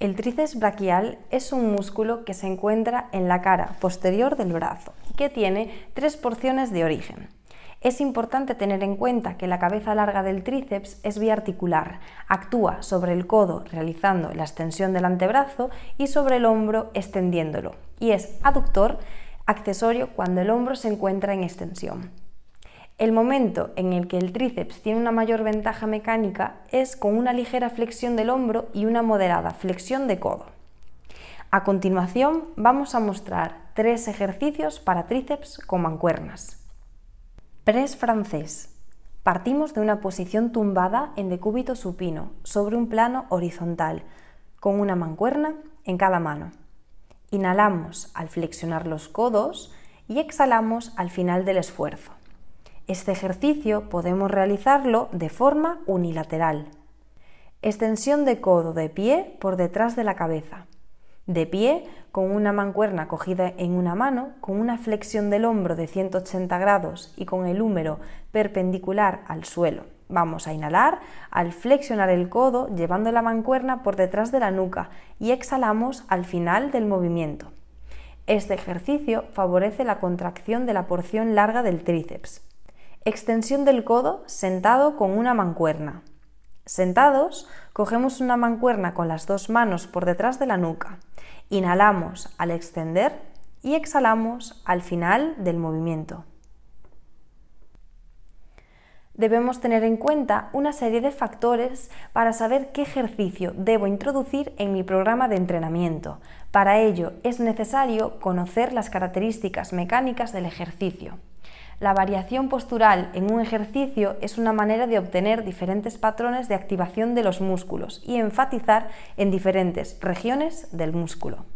El tríceps braquial es un músculo que se encuentra en la cara posterior del brazo y que tiene tres porciones de origen. Es importante tener en cuenta que la cabeza larga del tríceps es biarticular, actúa sobre el codo realizando la extensión del antebrazo y sobre el hombro extendiéndolo, y es aductor accesorio cuando el hombro se encuentra en extensión. El momento en el que el tríceps tiene una mayor ventaja mecánica es con una ligera flexión del hombro y una moderada flexión de codo. A continuación vamos a mostrar tres ejercicios para tríceps con mancuernas. Press francés. Partimos de una posición tumbada en decúbito supino sobre un plano horizontal, con una mancuerna en cada mano. Inhalamos al flexionar los codos y exhalamos al final del esfuerzo. Este ejercicio podemos realizarlo de forma unilateral. Extensión de codo de pie por detrás de la cabeza. De pie, con una mancuerna cogida en una mano, con una flexión del hombro de 180 grados y con el húmero perpendicular al suelo. Vamos a inhalar al flexionar el codo llevando la mancuerna por detrás de la nuca y exhalamos al final del movimiento. Este ejercicio favorece la contracción de la porción larga del tríceps. Extensión del codo sentado con una mancuerna. Sentados, cogemos una mancuerna con las dos manos por detrás de la nuca. Inhalamos al extender y exhalamos al final del movimiento. Debemos tener en cuenta una serie de factores para saber qué ejercicio debo introducir en mi programa de entrenamiento. Para ello es necesario conocer las características mecánicas del ejercicio. La variación postural en un ejercicio es una manera de obtener diferentes patrones de activación de los músculos y enfatizar en diferentes regiones del músculo.